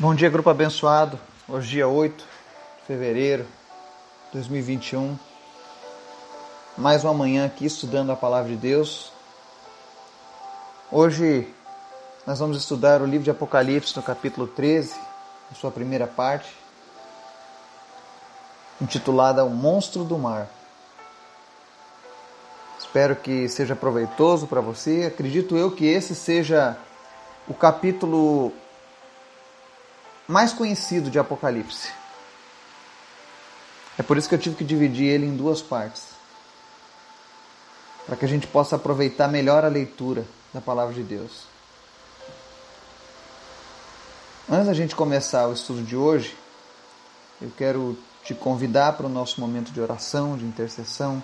Bom dia, grupo abençoado. Hoje, dia 8 de fevereiro de 2021. Mais uma manhã aqui estudando a palavra de Deus. Hoje nós vamos estudar o livro de Apocalipse no capítulo 13, a sua primeira parte, intitulada O Monstro do Mar. Espero que seja proveitoso para você. Acredito eu que esse seja o capítulo mais conhecido de Apocalipse. É por isso que eu tive que dividir ele em duas partes. Para que a gente possa aproveitar melhor a leitura da palavra de Deus. Antes da gente começar o estudo de hoje, eu quero te convidar para o nosso momento de oração, de intercessão.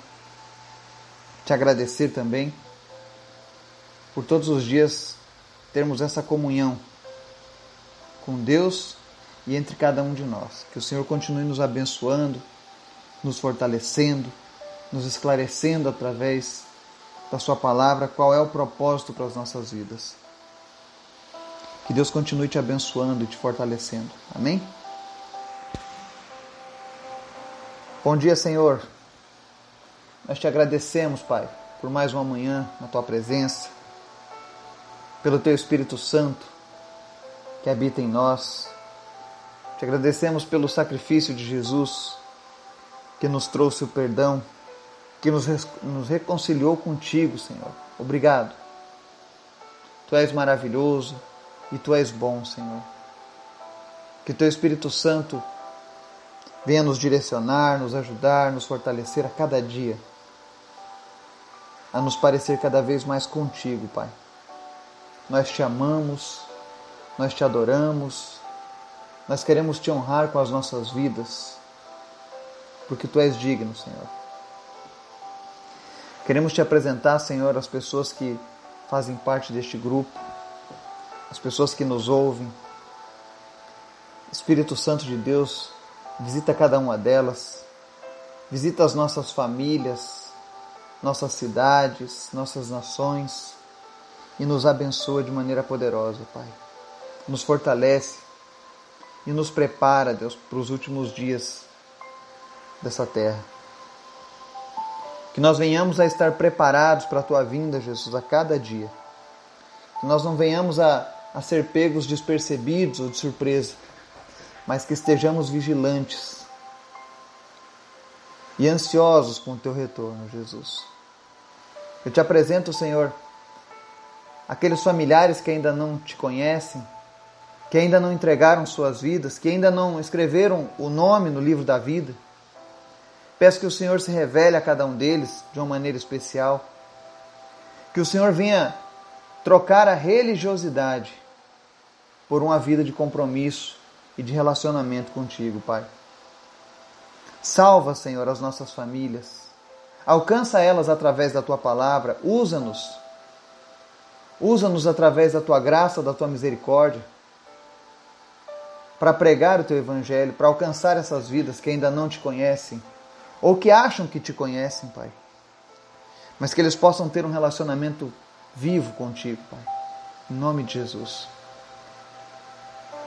Te agradecer também por todos os dias termos essa comunhão com Deus e entre cada um de nós. Que o Senhor continue nos abençoando, nos fortalecendo, nos esclarecendo através da Sua palavra qual é o propósito para as nossas vidas. Que Deus continue te abençoando e te fortalecendo. Amém? Bom dia, Senhor. Nós te agradecemos, Pai, por mais uma manhã na tua presença, pelo teu Espírito Santo que habita em nós. Te agradecemos pelo sacrifício de Jesus que nos trouxe o perdão, que nos, nos reconciliou contigo, Senhor. Obrigado. Tu és maravilhoso e tu és bom, Senhor. Que teu Espírito Santo venha nos direcionar, nos ajudar, nos fortalecer a cada dia, a nos parecer cada vez mais contigo, Pai. Nós te amamos nós te adoramos, nós queremos te honrar com as nossas vidas, porque tu és digno, Senhor. Queremos te apresentar, Senhor, as pessoas que fazem parte deste grupo, as pessoas que nos ouvem. Espírito Santo de Deus, visita cada uma delas, visita as nossas famílias, nossas cidades, nossas nações e nos abençoa de maneira poderosa, Pai nos fortalece e nos prepara, Deus, para os últimos dias dessa terra. Que nós venhamos a estar preparados para a tua vinda, Jesus, a cada dia. Que nós não venhamos a, a ser pegos despercebidos ou de surpresa, mas que estejamos vigilantes e ansiosos com o teu retorno, Jesus. Eu te apresento, Senhor, aqueles familiares que ainda não te conhecem, que ainda não entregaram suas vidas, que ainda não escreveram o nome no livro da vida. Peço que o Senhor se revele a cada um deles de uma maneira especial. Que o Senhor venha trocar a religiosidade por uma vida de compromisso e de relacionamento contigo, Pai. Salva, Senhor, as nossas famílias. Alcança elas através da tua palavra. Usa-nos. Usa-nos através da tua graça, da tua misericórdia para pregar o teu evangelho, para alcançar essas vidas que ainda não te conhecem ou que acham que te conhecem, Pai. Mas que eles possam ter um relacionamento vivo contigo, Pai. Em nome de Jesus.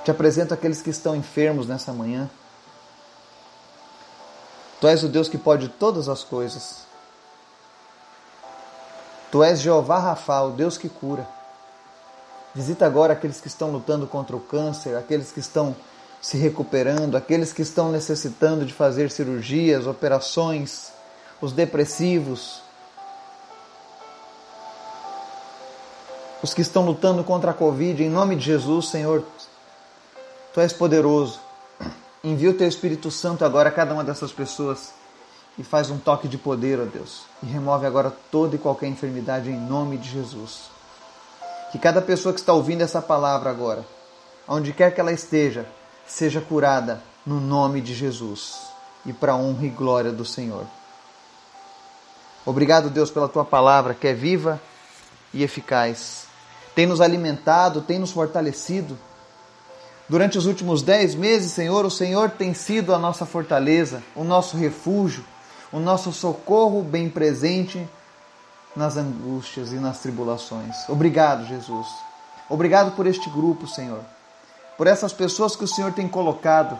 Te apresento aqueles que estão enfermos nessa manhã. Tu és o Deus que pode todas as coisas. Tu és Jeová Rafa, o Deus que cura. Visita agora aqueles que estão lutando contra o câncer, aqueles que estão se recuperando, aqueles que estão necessitando de fazer cirurgias, operações, os depressivos, os que estão lutando contra a Covid, em nome de Jesus, Senhor, Tu és poderoso. Envia o Teu Espírito Santo agora a cada uma dessas pessoas e faz um toque de poder, ó Deus, e remove agora toda e qualquer enfermidade em nome de Jesus. Que cada pessoa que está ouvindo essa palavra agora, onde quer que ela esteja, seja curada no nome de Jesus e para a honra e glória do Senhor. Obrigado, Deus, pela tua palavra que é viva e eficaz. Tem nos alimentado, tem nos fortalecido. Durante os últimos dez meses, Senhor, o Senhor tem sido a nossa fortaleza, o nosso refúgio, o nosso socorro bem presente nas angústias e nas tribulações. Obrigado, Jesus. Obrigado por este grupo, Senhor. por essas pessoas que o Senhor tem colocado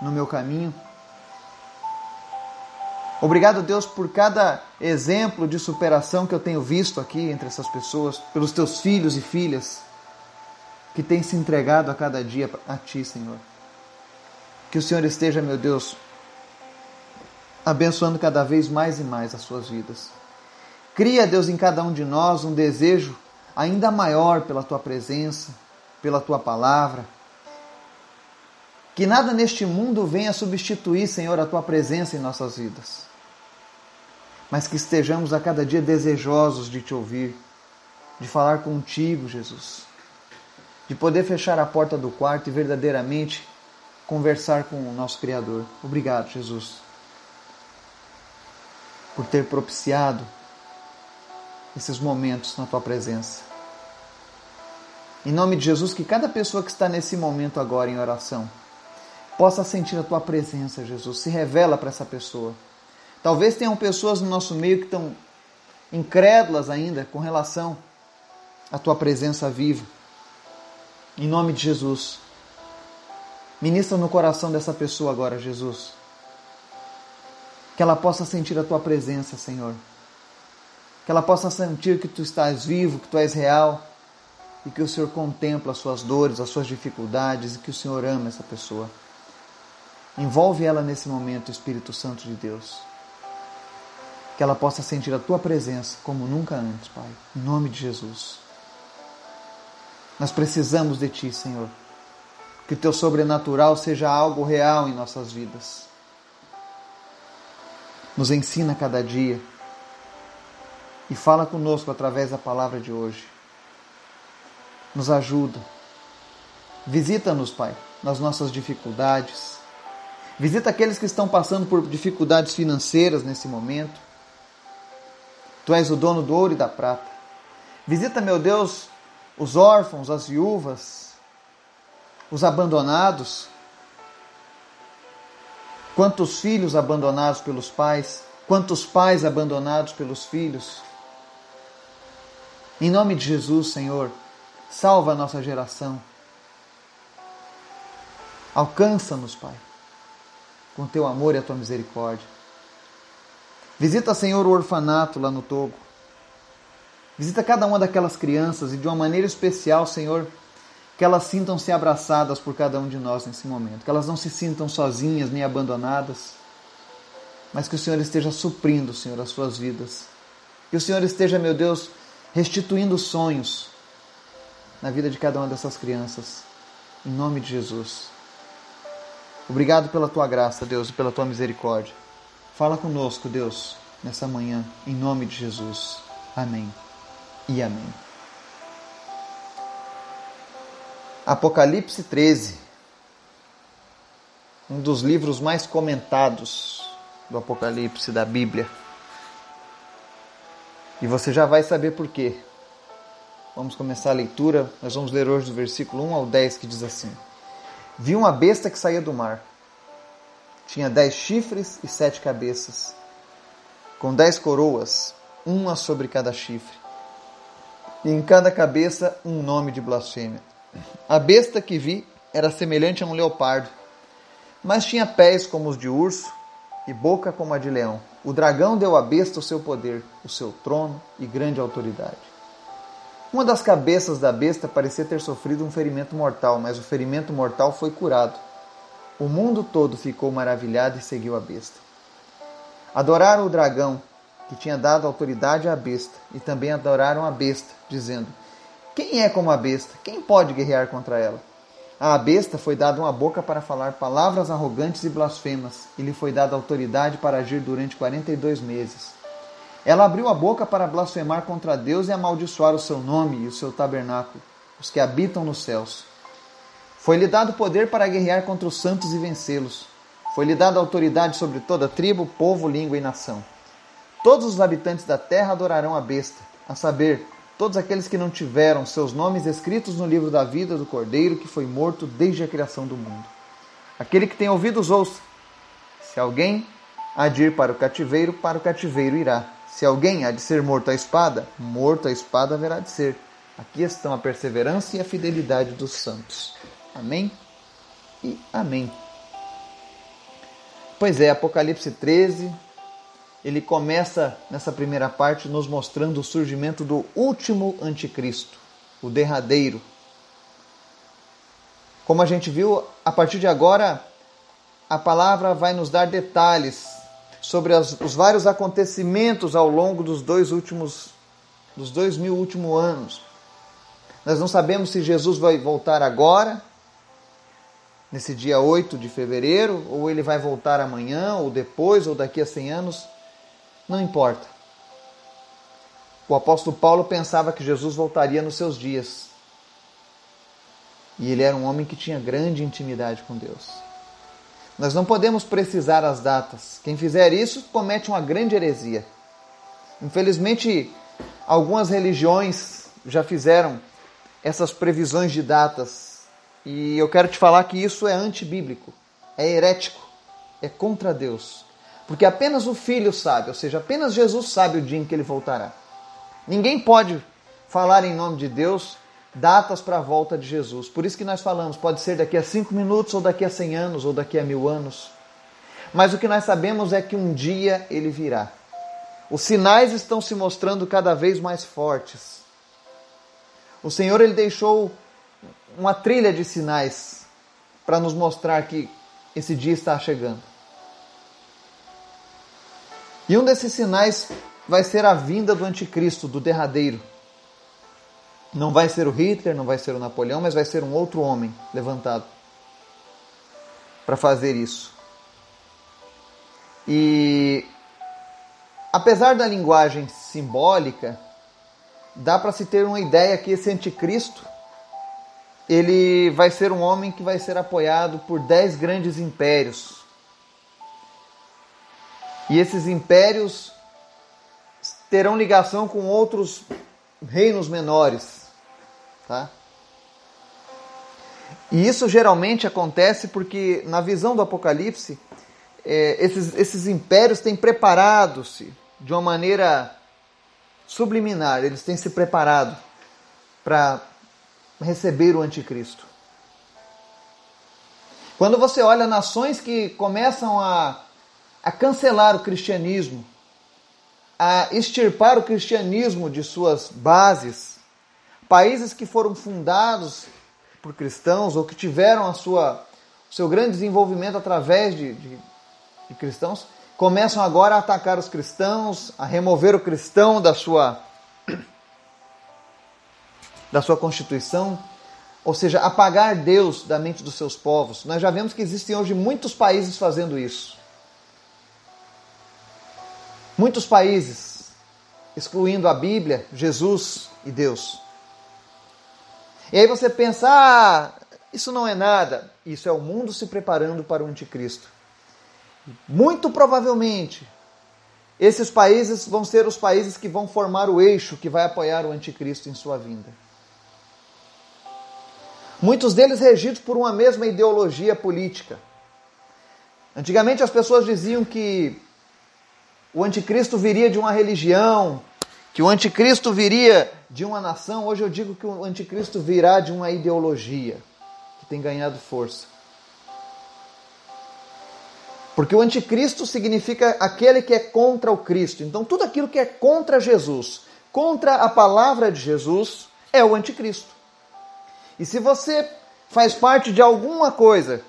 no meu caminho. Obrigado, Deus, por cada exemplo de superação que eu tenho visto aqui entre essas pessoas, pelos teus filhos e filhas que têm se entregado a cada dia a Ti, Senhor. Que o Senhor esteja, meu Deus, abençoando cada vez mais e mais as suas vidas. Cria, Deus, em cada um de nós um desejo ainda maior pela Tua presença, pela Tua palavra. Que nada neste mundo venha substituir, Senhor, a Tua presença em nossas vidas mas que estejamos a cada dia desejosos de te ouvir, de falar contigo, Jesus, de poder fechar a porta do quarto e verdadeiramente conversar com o nosso Criador. Obrigado, Jesus, por ter propiciado esses momentos na tua presença. Em nome de Jesus, que cada pessoa que está nesse momento agora em oração possa sentir a tua presença, Jesus. Se revela para essa pessoa Talvez tenham pessoas no nosso meio que estão incrédulas ainda com relação à tua presença viva. Em nome de Jesus. Ministra no coração dessa pessoa agora, Jesus. Que ela possa sentir a tua presença, Senhor. Que ela possa sentir que tu estás vivo, que tu és real e que o Senhor contempla as suas dores, as suas dificuldades e que o Senhor ama essa pessoa. Envolve ela nesse momento, Espírito Santo de Deus que ela possa sentir a tua presença como nunca antes, Pai. Em nome de Jesus. Nós precisamos de ti, Senhor. Que o teu sobrenatural seja algo real em nossas vidas. Nos ensina cada dia e fala conosco através da palavra de hoje. Nos ajuda. Visita-nos, Pai, nas nossas dificuldades. Visita aqueles que estão passando por dificuldades financeiras nesse momento. Tu és o dono do ouro e da prata. Visita, meu Deus, os órfãos, as viúvas, os abandonados. Quantos filhos abandonados pelos pais, quantos pais abandonados pelos filhos. Em nome de Jesus, Senhor, salva a nossa geração. Alcança-nos, Pai, com teu amor e a tua misericórdia. Visita, Senhor, o orfanato lá no Togo. Visita cada uma daquelas crianças e de uma maneira especial, Senhor, que elas sintam-se abraçadas por cada um de nós nesse momento, que elas não se sintam sozinhas nem abandonadas, mas que o Senhor esteja suprindo, Senhor, as suas vidas. Que o Senhor esteja, meu Deus, restituindo sonhos na vida de cada uma dessas crianças. Em nome de Jesus. Obrigado pela tua graça, Deus, e pela tua misericórdia. Fala conosco, Deus, nessa manhã, em nome de Jesus. Amém e amém. Apocalipse 13, um dos livros mais comentados do Apocalipse da Bíblia. E você já vai saber por quê. Vamos começar a leitura. Nós vamos ler hoje do versículo 1 ao 10 que diz assim: Vi uma besta que saía do mar tinha dez chifres e sete cabeças, com dez coroas, uma sobre cada chifre, e em cada cabeça um nome de blasfêmia. A besta que vi era semelhante a um leopardo, mas tinha pés como os de urso e boca como a de leão. O dragão deu à besta o seu poder, o seu trono e grande autoridade. Uma das cabeças da besta parecia ter sofrido um ferimento mortal, mas o ferimento mortal foi curado. O mundo todo ficou maravilhado e seguiu a besta. Adoraram o dragão, que tinha dado autoridade à besta, e também adoraram a besta, dizendo: Quem é como a besta? Quem pode guerrear contra ela? À besta foi dada uma boca para falar palavras arrogantes e blasfemas, e lhe foi dada autoridade para agir durante 42 meses. Ela abriu a boca para blasfemar contra Deus e amaldiçoar o seu nome e o seu tabernáculo, os que habitam nos céus. Foi-lhe dado poder para guerrear contra os santos e vencê-los. Foi-lhe dada autoridade sobre toda tribo, povo, língua e nação. Todos os habitantes da terra adorarão a besta, a saber, todos aqueles que não tiveram seus nomes escritos no livro da vida do Cordeiro que foi morto desde a criação do mundo. Aquele que tem ouvidos, ouça. Se alguém há de ir para o cativeiro, para o cativeiro irá. Se alguém há de ser morto à espada, morto à espada haverá de ser. Aqui estão a perseverança e a fidelidade dos santos. Amém e amém. Pois é, Apocalipse 13, ele começa nessa primeira parte nos mostrando o surgimento do último anticristo, o derradeiro. Como a gente viu, a partir de agora, a palavra vai nos dar detalhes sobre as, os vários acontecimentos ao longo dos dois últimos, dos dois mil últimos anos. Nós não sabemos se Jesus vai voltar agora, nesse dia 8 de fevereiro, ou ele vai voltar amanhã, ou depois, ou daqui a 100 anos. Não importa. O apóstolo Paulo pensava que Jesus voltaria nos seus dias. E ele era um homem que tinha grande intimidade com Deus. Nós não podemos precisar as datas. Quem fizer isso comete uma grande heresia. Infelizmente, algumas religiões já fizeram essas previsões de datas. E eu quero te falar que isso é antibíblico, é herético, é contra Deus. Porque apenas o Filho sabe, ou seja, apenas Jesus sabe o dia em que ele voltará. Ninguém pode falar em nome de Deus datas para a volta de Jesus. Por isso que nós falamos, pode ser daqui a cinco minutos, ou daqui a cem anos, ou daqui a mil anos. Mas o que nós sabemos é que um dia ele virá. Os sinais estão se mostrando cada vez mais fortes. O Senhor ele deixou uma trilha de sinais para nos mostrar que esse dia está chegando. E um desses sinais vai ser a vinda do anticristo, do derradeiro. Não vai ser o Hitler, não vai ser o Napoleão, mas vai ser um outro homem levantado para fazer isso. E apesar da linguagem simbólica, dá para se ter uma ideia que esse anticristo ele vai ser um homem que vai ser apoiado por dez grandes impérios. E esses impérios terão ligação com outros reinos menores, tá? E isso geralmente acontece porque, na visão do Apocalipse, é, esses, esses impérios têm preparado-se de uma maneira subliminar, eles têm se preparado para receber o anticristo. Quando você olha nações que começam a, a cancelar o cristianismo, a extirpar o cristianismo de suas bases, países que foram fundados por cristãos ou que tiveram a sua, o seu grande desenvolvimento através de, de, de cristãos, começam agora a atacar os cristãos, a remover o cristão da sua da sua constituição, ou seja, apagar Deus da mente dos seus povos. Nós já vemos que existem hoje muitos países fazendo isso. Muitos países excluindo a Bíblia, Jesus e Deus. E aí você pensa, ah, isso não é nada. Isso é o mundo se preparando para o anticristo. Muito provavelmente, esses países vão ser os países que vão formar o eixo que vai apoiar o anticristo em sua vinda. Muitos deles regidos por uma mesma ideologia política. Antigamente as pessoas diziam que o anticristo viria de uma religião, que o anticristo viria de uma nação. Hoje eu digo que o anticristo virá de uma ideologia que tem ganhado força. Porque o anticristo significa aquele que é contra o Cristo. Então, tudo aquilo que é contra Jesus, contra a palavra de Jesus, é o anticristo. E se você faz parte de alguma coisa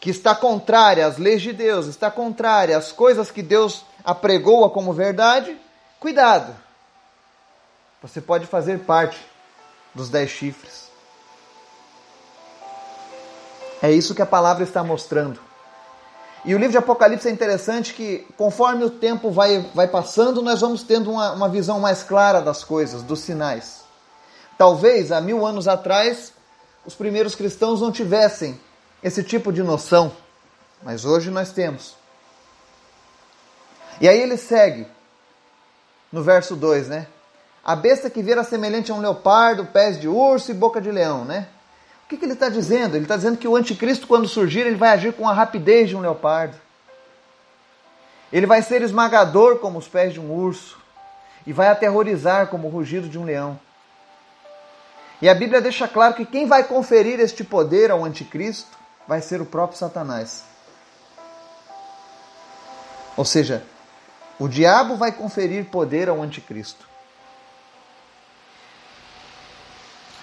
que está contrária às leis de Deus, está contrária às coisas que Deus apregoa como verdade, cuidado. Você pode fazer parte dos dez chifres. É isso que a palavra está mostrando. E o livro de Apocalipse é interessante que, conforme o tempo vai, vai passando, nós vamos tendo uma, uma visão mais clara das coisas, dos sinais. Talvez há mil anos atrás os primeiros cristãos não tivessem esse tipo de noção, mas hoje nós temos. E aí ele segue no verso 2, né? A besta que vira semelhante a um leopardo, pés de urso e boca de leão, né? O que, que ele está dizendo? Ele está dizendo que o anticristo, quando surgir, ele vai agir com a rapidez de um leopardo. Ele vai ser esmagador como os pés de um urso e vai aterrorizar como o rugido de um leão. E a Bíblia deixa claro que quem vai conferir este poder ao anticristo vai ser o próprio Satanás. Ou seja, o diabo vai conferir poder ao anticristo.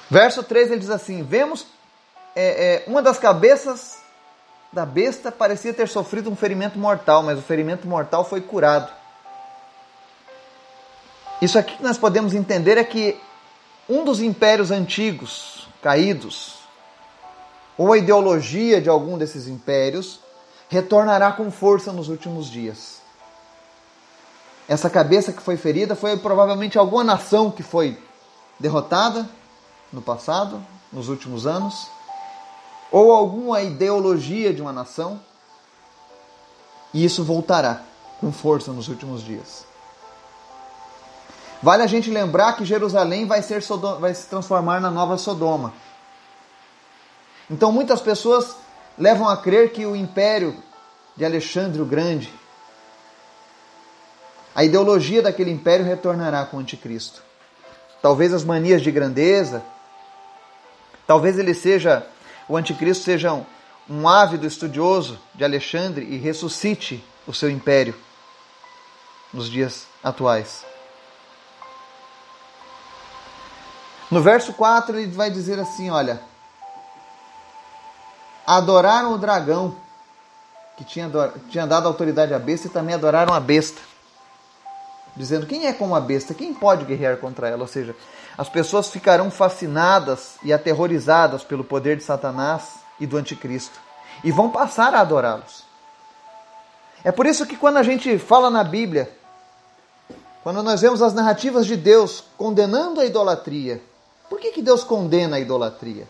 Verso 3 ele diz assim: Vemos é, é, uma das cabeças da besta parecia ter sofrido um ferimento mortal, mas o ferimento mortal foi curado. Isso aqui que nós podemos entender é que um dos impérios antigos caídos, ou a ideologia de algum desses impérios, retornará com força nos últimos dias. Essa cabeça que foi ferida foi provavelmente alguma nação que foi derrotada no passado, nos últimos anos, ou alguma ideologia de uma nação, e isso voltará com força nos últimos dias. Vale a gente lembrar que Jerusalém vai, ser vai se transformar na nova Sodoma. Então muitas pessoas levam a crer que o império de Alexandre o Grande, a ideologia daquele império retornará com o anticristo. Talvez as manias de grandeza, talvez ele seja, o anticristo seja um, um ávido estudioso de Alexandre e ressuscite o seu império nos dias atuais. No verso 4 ele vai dizer assim: olha, adoraram o dragão, que tinha, tinha dado autoridade à besta, e também adoraram a besta. Dizendo: quem é como a besta? Quem pode guerrear contra ela? Ou seja, as pessoas ficarão fascinadas e aterrorizadas pelo poder de Satanás e do anticristo e vão passar a adorá-los. É por isso que quando a gente fala na Bíblia, quando nós vemos as narrativas de Deus condenando a idolatria, por que, que Deus condena a idolatria?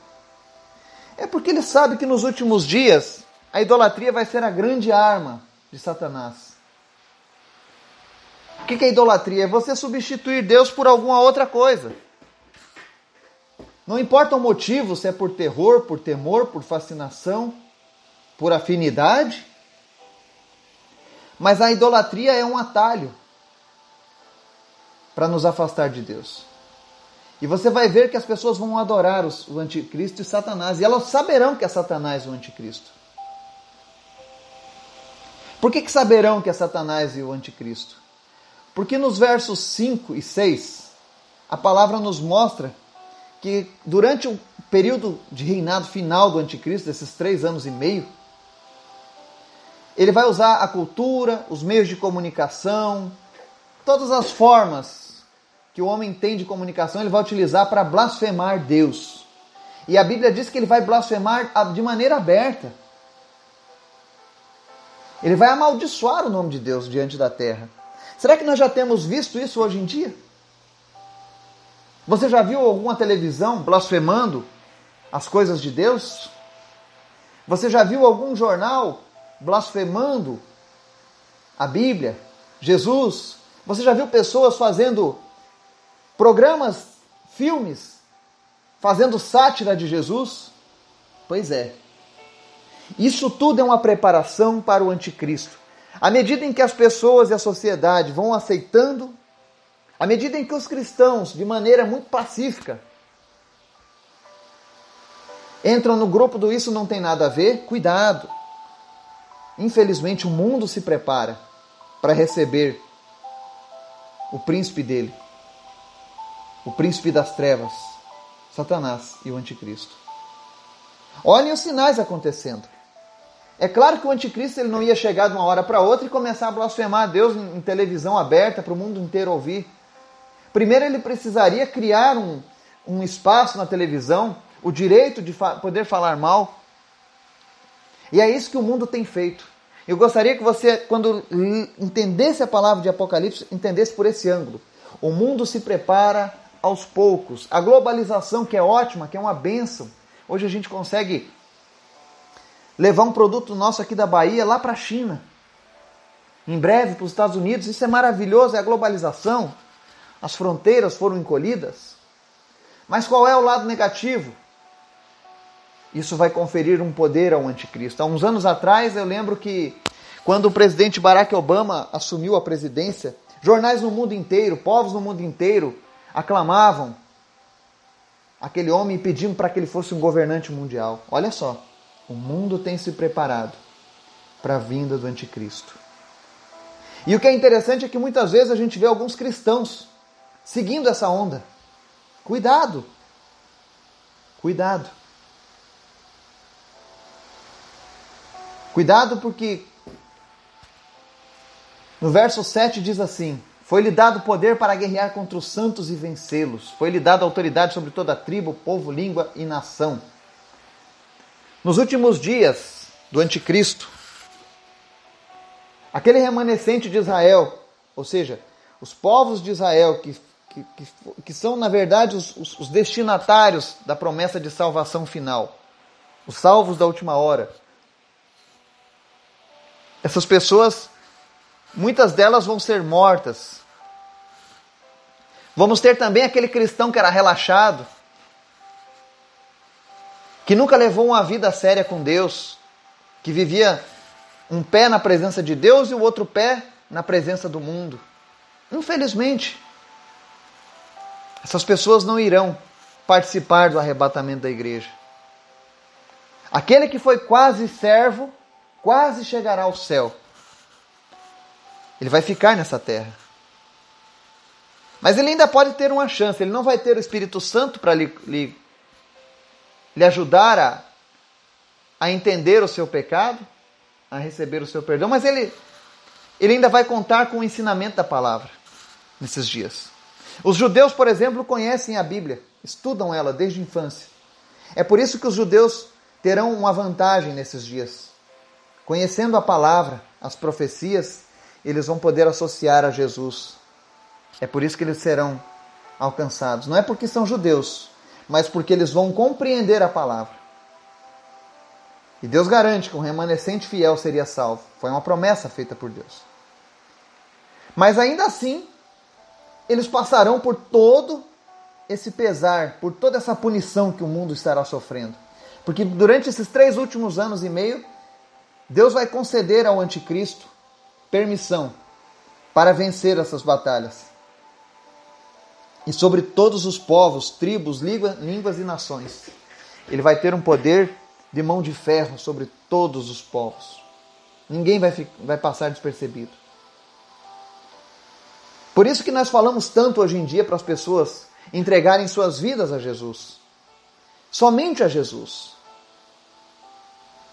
É porque ele sabe que nos últimos dias a idolatria vai ser a grande arma de Satanás. O que é idolatria? É você substituir Deus por alguma outra coisa. Não importa o motivo, se é por terror, por temor, por fascinação, por afinidade, mas a idolatria é um atalho para nos afastar de Deus. E você vai ver que as pessoas vão adorar o anticristo e Satanás, e elas saberão que é Satanás o anticristo. Por que, que saberão que é Satanás e o anticristo? Porque nos versos 5 e 6, a palavra nos mostra que durante o período de reinado final do anticristo, desses três anos e meio, ele vai usar a cultura, os meios de comunicação, todas as formas que o homem tem de comunicação, ele vai utilizar para blasfemar Deus. E a Bíblia diz que ele vai blasfemar de maneira aberta. Ele vai amaldiçoar o nome de Deus diante da terra. Será que nós já temos visto isso hoje em dia? Você já viu alguma televisão blasfemando as coisas de Deus? Você já viu algum jornal blasfemando a Bíblia, Jesus? Você já viu pessoas fazendo Programas, filmes, fazendo sátira de Jesus? Pois é. Isso tudo é uma preparação para o anticristo. À medida em que as pessoas e a sociedade vão aceitando, à medida em que os cristãos, de maneira muito pacífica, entram no grupo do isso não tem nada a ver, cuidado. Infelizmente, o mundo se prepara para receber o príncipe dele o príncipe das trevas, Satanás e o anticristo. Olhem os sinais acontecendo. É claro que o anticristo ele não ia chegar de uma hora para outra e começar a blasfemar a Deus em televisão aberta para o mundo inteiro ouvir. Primeiro ele precisaria criar um, um espaço na televisão, o direito de fa poder falar mal. E é isso que o mundo tem feito. Eu gostaria que você, quando entendesse a palavra de Apocalipse, entendesse por esse ângulo. O mundo se prepara aos poucos. A globalização, que é ótima, que é uma benção. Hoje a gente consegue levar um produto nosso aqui da Bahia lá para a China. Em breve para os Estados Unidos. Isso é maravilhoso, é a globalização. As fronteiras foram encolhidas. Mas qual é o lado negativo? Isso vai conferir um poder ao anticristo. Há uns anos atrás, eu lembro que quando o presidente Barack Obama assumiu a presidência, jornais no mundo inteiro, povos no mundo inteiro aclamavam aquele homem e pediam para que ele fosse um governante mundial. Olha só, o mundo tem se preparado para a vinda do anticristo. E o que é interessante é que muitas vezes a gente vê alguns cristãos seguindo essa onda. Cuidado! Cuidado! Cuidado porque no verso 7 diz assim: Foi-lhe dado poder para guerrear contra os santos e vencê-los. Foi-lhe dada autoridade sobre toda a tribo, povo, língua e nação. Nos últimos dias do anticristo, aquele remanescente de Israel, ou seja, os povos de Israel que, que, que, são, na verdade, os, os, os destinatários da promessa de salvação final, os salvos da última hora. Essas pessoas muitas delas vão ser mortas. Vamos ter também aquele cristão que era relaxado, que nunca levou uma vida séria com Deus, que vivia um pé na presença de Deus e o outro pé na presença do mundo. Infelizmente, essas pessoas não irão participar do arrebatamento da igreja. Aquele que foi quase servo, quase chegará ao céu. Ele vai ficar nessa terra. Mas ele ainda pode ter uma chance. Ele não vai ter o Espírito Santo para lhe, lhe, lhe ajudar a, a entender o seu pecado, a receber o seu perdão, mas ele, ele ainda vai contar com o ensinamento da palavra nesses dias. Os judeus, por exemplo, conhecem a Bíblia, estudam ela desde a infância. É por isso que os judeus terão uma vantagem nesses dias. Conhecendo a palavra, as profecias, eles vão poder associar a Jesus. É por isso que eles serão alcançados. Não é porque são judeus, mas porque eles vão compreender a palavra. E Deus garante que um remanescente fiel seria salvo. Foi uma promessa feita por Deus. Mas ainda assim, eles passarão por todo esse pesar, por toda essa punição que o mundo estará sofrendo. Porque durante esses três últimos anos e meio, Deus vai conceder ao anticristo permissão para vencer essas batalhas. E sobre todos os povos, tribos, línguas e nações. Ele vai ter um poder de mão de ferro sobre todos os povos. Ninguém vai, vai passar despercebido. Por isso que nós falamos tanto hoje em dia para as pessoas entregarem suas vidas a Jesus. Somente a Jesus.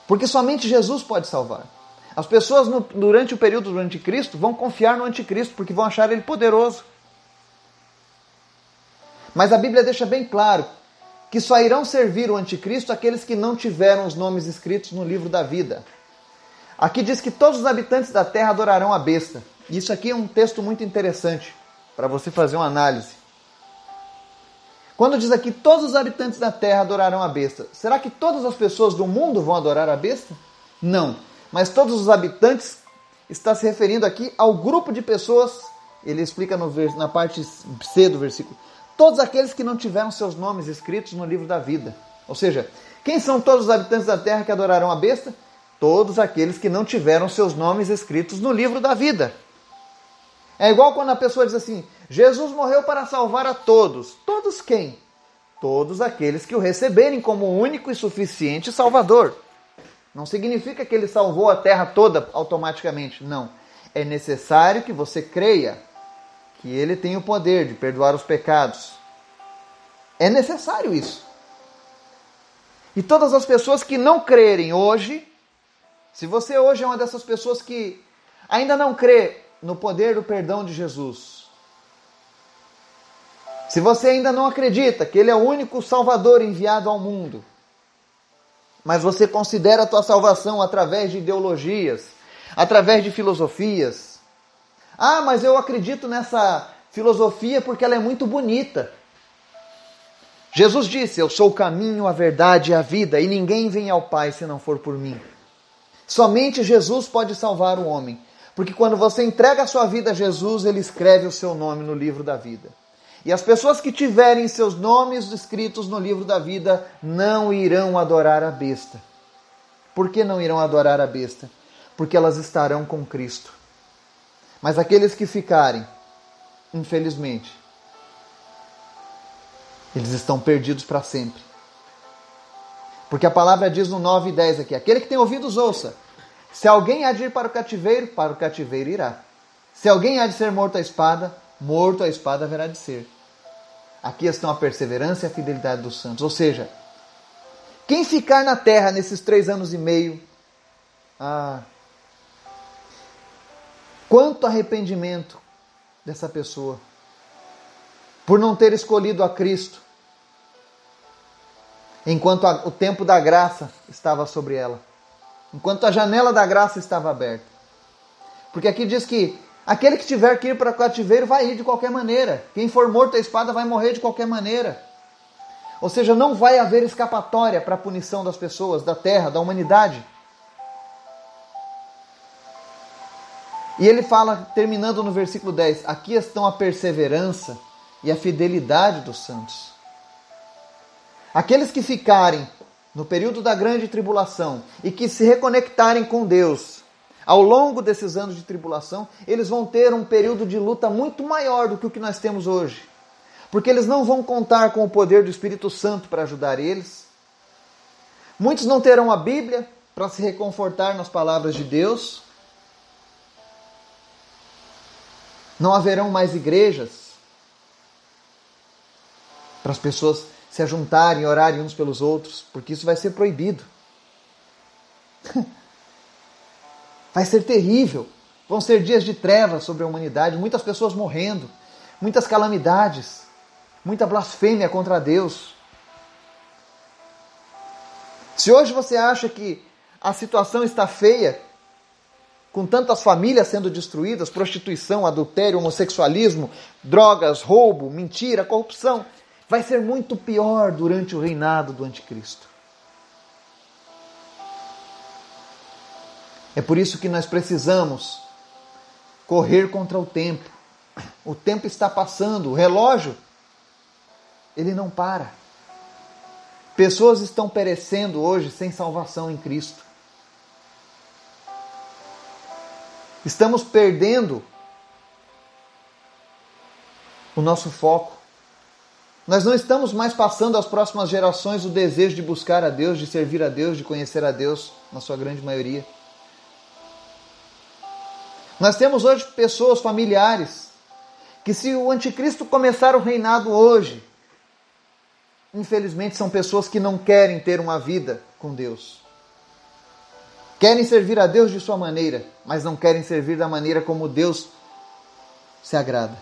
Porque somente Jesus pode salvar. As pessoas, no, durante o período do anticristo, vão confiar no anticristo porque vão achar ele poderoso. Mas a Bíblia deixa bem claro que só irão servir o anticristo aqueles que não tiveram os nomes escritos no livro da vida. Aqui diz que todos os habitantes da terra adorarão a besta. Isso aqui é um texto muito interessante para você fazer uma análise. Quando diz aqui todos os habitantes da terra adorarão a besta, será que todas as pessoas do mundo vão adorar a besta? Não mas todos os habitantes está se referindo aqui ao grupo de pessoas, ele explica no, na parte C do versículo, todos aqueles que não tiveram seus nomes escritos no livro da vida. Ou seja, quem são todos os habitantes da terra que adorarão a besta? Todos aqueles que não tiveram seus nomes escritos no livro da vida. É igual quando a pessoa diz assim: Jesus morreu para salvar a todos. Todos quem? Todos aqueles que o receberem como único e suficiente Salvador. Não significa que ele salvou a terra toda automaticamente. Não. É necessário que você creia que ele tem o poder de perdoar os pecados. É necessário isso. E todas as pessoas que não crerem hoje, se você hoje é uma dessas pessoas que ainda não crê no poder do perdão de Jesus, se você ainda não acredita que Ele é o único Salvador enviado ao mundo, mas você considera a tua salvação através de ideologias, através de filosofias. Ah, mas eu acredito nessa filosofia porque ela é muito bonita. Jesus disse: Eu sou o caminho, a verdade e a vida, e ninguém vem ao Pai se não for por mim. Somente Jesus pode salvar o homem, porque quando você entrega a sua vida a Jesus, ele escreve o seu nome no livro da vida. E as pessoas que tiverem seus nomes escritos no livro da vida não irão adorar a besta. Por que não irão adorar a besta? Porque elas estarão com Cristo. Mas aqueles que ficarem, infelizmente, Eles estão perdidos para sempre. Porque a palavra diz no 9 e 10 aqui: aquele que tem ouvidos, ouça. Se alguém há de ir para o cativeiro, para o cativeiro irá. Se alguém há de ser morto à espada, morto à espada haverá de ser. Aqui estão a perseverança e a fidelidade dos santos. Ou seja, quem ficar na terra nesses três anos e meio, ah, quanto arrependimento dessa pessoa por não ter escolhido a Cristo, enquanto o tempo da graça estava sobre ela, enquanto a janela da graça estava aberta. Porque aqui diz que aquele que tiver que ir para o cativeiro vai ir de qualquer maneira. Quem for morto à espada vai morrer de qualquer maneira. Ou seja, não vai haver escapatória para a punição das pessoas, da terra, da humanidade. E ele fala, terminando no versículo 10: Aqui estão a perseverança e a fidelidade dos santos. Aqueles que ficarem no período da grande tribulação e que se reconectarem com Deus ao longo desses anos de tribulação, eles vão ter um período de luta muito maior do que o que nós temos hoje. Porque eles não vão contar com o poder do Espírito Santo para ajudar eles. Muitos não terão a Bíblia para se reconfortar nas palavras de Deus. Não haverão mais igrejas para as pessoas se ajuntarem, orarem uns pelos outros, porque isso vai ser proibido. Vai ser terrível. Vão ser dias de trevas sobre a humanidade, muitas pessoas morrendo, muitas calamidades, muita blasfêmia contra Deus. Se hoje você acha que a situação está feia, com tantas famílias sendo destruídas, prostituição, adultério, homossexualismo, drogas, roubo, mentira, corrupção, vai ser muito pior durante o reinado do Anticristo. É por isso que nós precisamos correr contra o tempo. O tempo está passando, o relógio, ele não para. Pessoas estão perecendo hoje sem salvação em Cristo. Estamos perdendo o nosso foco. Nós não estamos mais passando às próximas gerações o desejo de buscar a Deus, de servir a Deus, de conhecer a Deus, na sua grande maioria. Nós temos hoje pessoas familiares que, se o anticristo começar o reinado hoje, infelizmente são pessoas que não querem ter uma vida com Deus. Querem servir a Deus de sua maneira, mas não querem servir da maneira como Deus se agrada.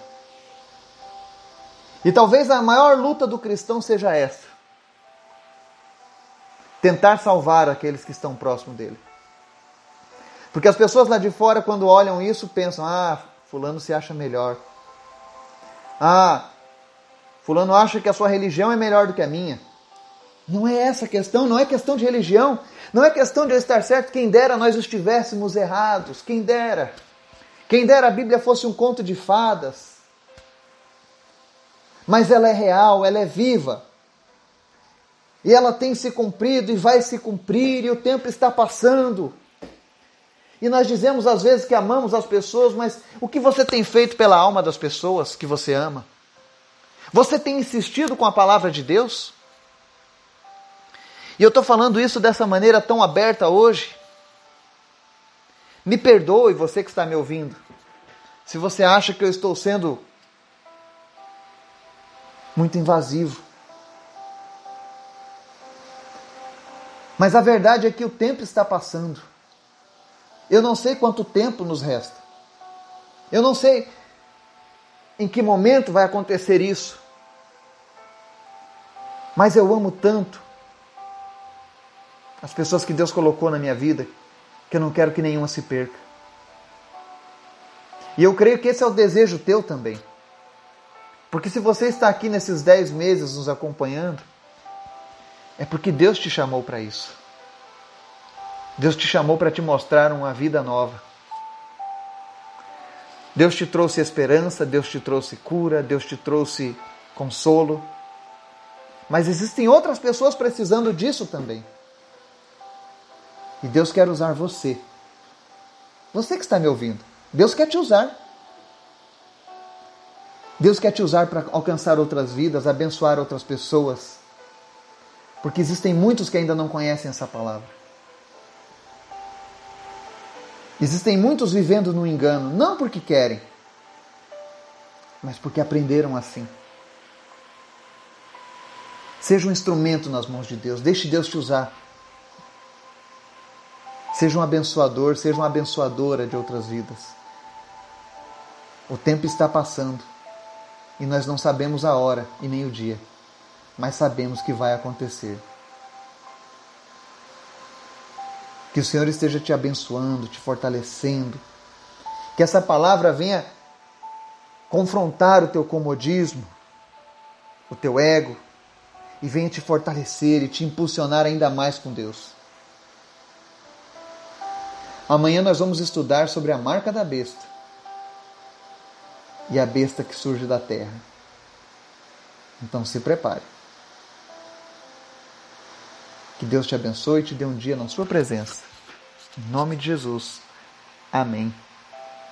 E talvez a maior luta do cristão seja essa: tentar salvar aqueles que estão próximo dele. Porque as pessoas lá de fora, quando olham isso, pensam: ah, Fulano se acha melhor. Ah, Fulano acha que a sua religião é melhor do que a minha. Não é essa a questão, não é questão de religião, não é questão de eu estar certo. Quem dera nós estivéssemos errados, quem dera. Quem dera a Bíblia fosse um conto de fadas mas ela é real, ela é viva. E ela tem se cumprido e vai se cumprir, e o tempo está passando. E nós dizemos às vezes que amamos as pessoas, mas o que você tem feito pela alma das pessoas que você ama? Você tem insistido com a palavra de Deus? E eu estou falando isso dessa maneira tão aberta hoje. Me perdoe, você que está me ouvindo, se você acha que eu estou sendo muito invasivo. Mas a verdade é que o tempo está passando. Eu não sei quanto tempo nos resta. Eu não sei em que momento vai acontecer isso. Mas eu amo tanto as pessoas que Deus colocou na minha vida que eu não quero que nenhuma se perca. E eu creio que esse é o desejo teu também. Porque se você está aqui nesses dez meses nos acompanhando, é porque Deus te chamou para isso. Deus te chamou para te mostrar uma vida nova. Deus te trouxe esperança, Deus te trouxe cura, Deus te trouxe consolo. Mas existem outras pessoas precisando disso também. E Deus quer usar você. Você que está me ouvindo. Deus quer te usar. Deus quer te usar para alcançar outras vidas, abençoar outras pessoas. Porque existem muitos que ainda não conhecem essa palavra. Existem muitos vivendo no engano, não porque querem, mas porque aprenderam assim. Seja um instrumento nas mãos de Deus, deixe Deus te usar. Seja um abençoador, seja uma abençoadora de outras vidas. O tempo está passando e nós não sabemos a hora e nem o dia, mas sabemos que vai acontecer. Que o Senhor esteja te abençoando, te fortalecendo. Que essa palavra venha confrontar o teu comodismo, o teu ego, e venha te fortalecer e te impulsionar ainda mais com Deus. Amanhã nós vamos estudar sobre a marca da besta e a besta que surge da terra. Então se prepare. Que Deus te abençoe e te dê um dia na sua presença. Em nome de Jesus. Amém.